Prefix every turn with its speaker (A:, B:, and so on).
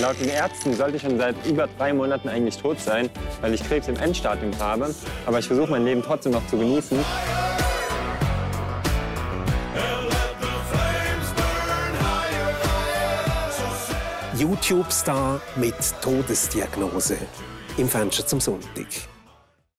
A: Laut den Ärzten sollte ich schon seit über drei Monaten eigentlich tot sein, weil ich Krebs im Endstadium habe. Aber ich versuche mein Leben trotzdem noch zu genießen.
B: YouTube-Star mit Todesdiagnose im Fenster zum Sonntag.